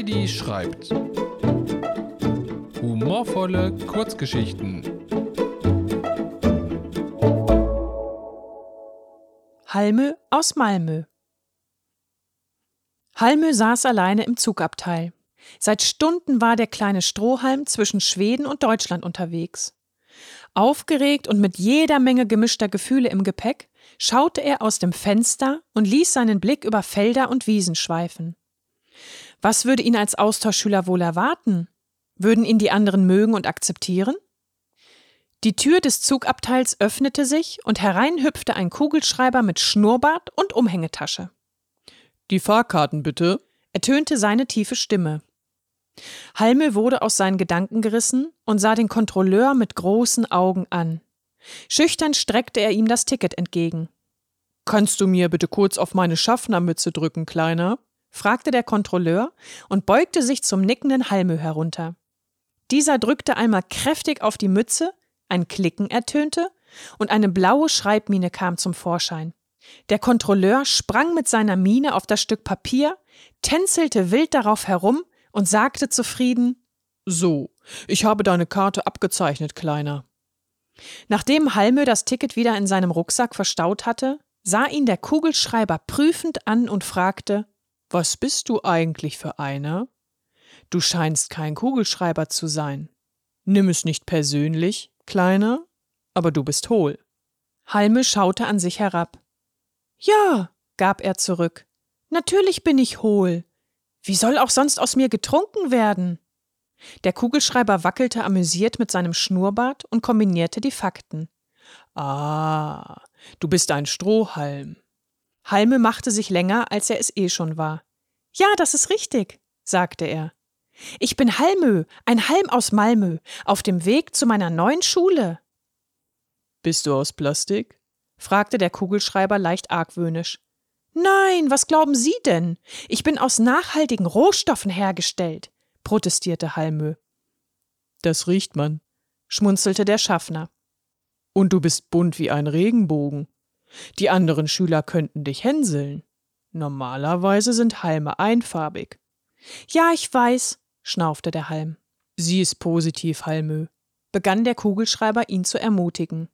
Heidi schreibt. Humorvolle Kurzgeschichten. Halmö aus Malmö. Halmö saß alleine im Zugabteil. Seit Stunden war der kleine Strohhalm zwischen Schweden und Deutschland unterwegs. Aufgeregt und mit jeder Menge gemischter Gefühle im Gepäck schaute er aus dem Fenster und ließ seinen Blick über Felder und Wiesen schweifen. Was würde ihn als Austauschschüler wohl erwarten? Würden ihn die anderen mögen und akzeptieren? Die Tür des Zugabteils öffnete sich und herein hüpfte ein Kugelschreiber mit Schnurrbart und Umhängetasche. Die Fahrkarten bitte, ertönte seine tiefe Stimme. Halme wurde aus seinen Gedanken gerissen und sah den Kontrolleur mit großen Augen an. Schüchtern streckte er ihm das Ticket entgegen. Kannst du mir bitte kurz auf meine Schaffnermütze drücken, Kleiner? Fragte der Kontrolleur und beugte sich zum nickenden Halme herunter. Dieser drückte einmal kräftig auf die Mütze, ein Klicken ertönte und eine blaue Schreibmine kam zum Vorschein. Der Kontrolleur sprang mit seiner Mine auf das Stück Papier, tänzelte wild darauf herum und sagte zufrieden So, ich habe deine Karte abgezeichnet, Kleiner. Nachdem Halmö das Ticket wieder in seinem Rucksack verstaut hatte, sah ihn der Kugelschreiber prüfend an und fragte Was bist du eigentlich für einer? Du scheinst kein Kugelschreiber zu sein. Nimm es nicht persönlich, Kleiner, aber du bist hohl. Halme schaute an sich herab. Ja, gab er zurück. Natürlich bin ich hohl. Wie soll auch sonst aus mir getrunken werden? Der Kugelschreiber wackelte amüsiert mit seinem Schnurrbart und kombinierte die Fakten. Ah, du bist ein Strohhalm. Halme machte sich länger, als er es eh schon war. Ja, das ist richtig, sagte er. Ich bin Halmö, ein Halm aus Malmö, auf dem Weg zu meiner neuen Schule. Bist du aus Plastik? fragte der Kugelschreiber leicht argwöhnisch. Nein, was glauben Sie denn? Ich bin aus nachhaltigen Rohstoffen hergestellt, protestierte Halmö. Das riecht man, schmunzelte der Schaffner. Und du bist bunt wie ein Regenbogen. Die anderen Schüler könnten dich hänseln. Normalerweise sind Halme einfarbig. Ja, ich weiß, schnaufte der Halm. Sie ist positiv, Halmö, begann der Kugelschreiber ihn zu ermutigen.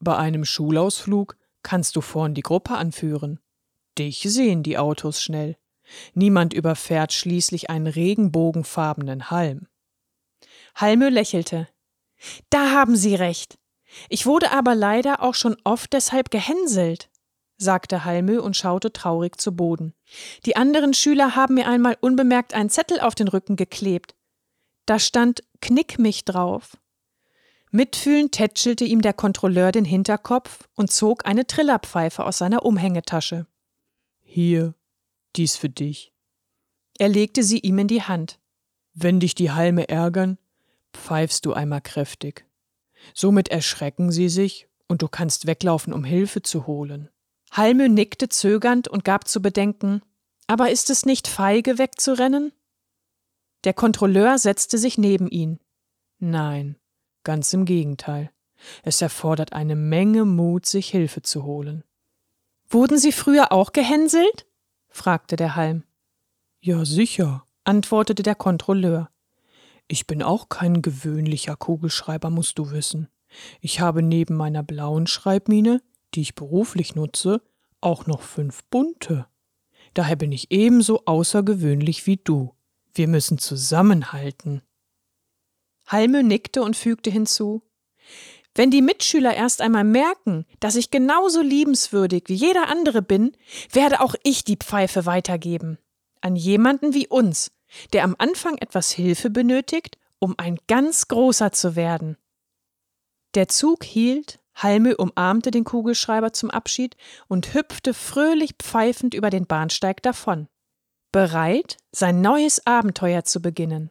Bei einem Schulausflug kannst du vorn die Gruppe anführen. Dich sehen die Autos schnell. Niemand überfährt schließlich einen regenbogenfarbenen Halm. Halme lächelte. Da haben Sie recht. Ich wurde aber leider auch schon oft deshalb gehänselt, sagte Halme und schaute traurig zu Boden. Die anderen Schüler haben mir einmal unbemerkt einen Zettel auf den Rücken geklebt. Da stand Knick mich drauf. Mitfühlend tätschelte ihm der Kontrolleur den Hinterkopf und zog eine Trillerpfeife aus seiner Umhängetasche. Hier, dies für dich. Er legte sie ihm in die Hand. Wenn dich die Halme ärgern, pfeifst du einmal kräftig. Somit erschrecken sie sich und du kannst weglaufen, um Hilfe zu holen. Halme nickte zögernd und gab zu bedenken, aber ist es nicht feige, wegzurennen? Der Kontrolleur setzte sich neben ihn. Nein, ganz im Gegenteil. Es erfordert eine Menge Mut, sich Hilfe zu holen. Wurden Sie früher auch gehänselt? fragte der Halm. Ja, sicher, antwortete der Kontrolleur. Ich bin auch kein gewöhnlicher Kugelschreiber, musst du wissen. Ich habe neben meiner blauen Schreibmine, die ich beruflich nutze, auch noch fünf bunte. Daher bin ich ebenso außergewöhnlich wie du. Wir müssen zusammenhalten. Halme nickte und fügte hinzu wenn die Mitschüler erst einmal merken, dass ich genauso liebenswürdig wie jeder andere bin, werde auch ich die Pfeife weitergeben. An jemanden wie uns, der am Anfang etwas Hilfe benötigt, um ein ganz großer zu werden. Der Zug hielt, Halme umarmte den Kugelschreiber zum Abschied und hüpfte fröhlich pfeifend über den Bahnsteig davon, bereit, sein neues Abenteuer zu beginnen.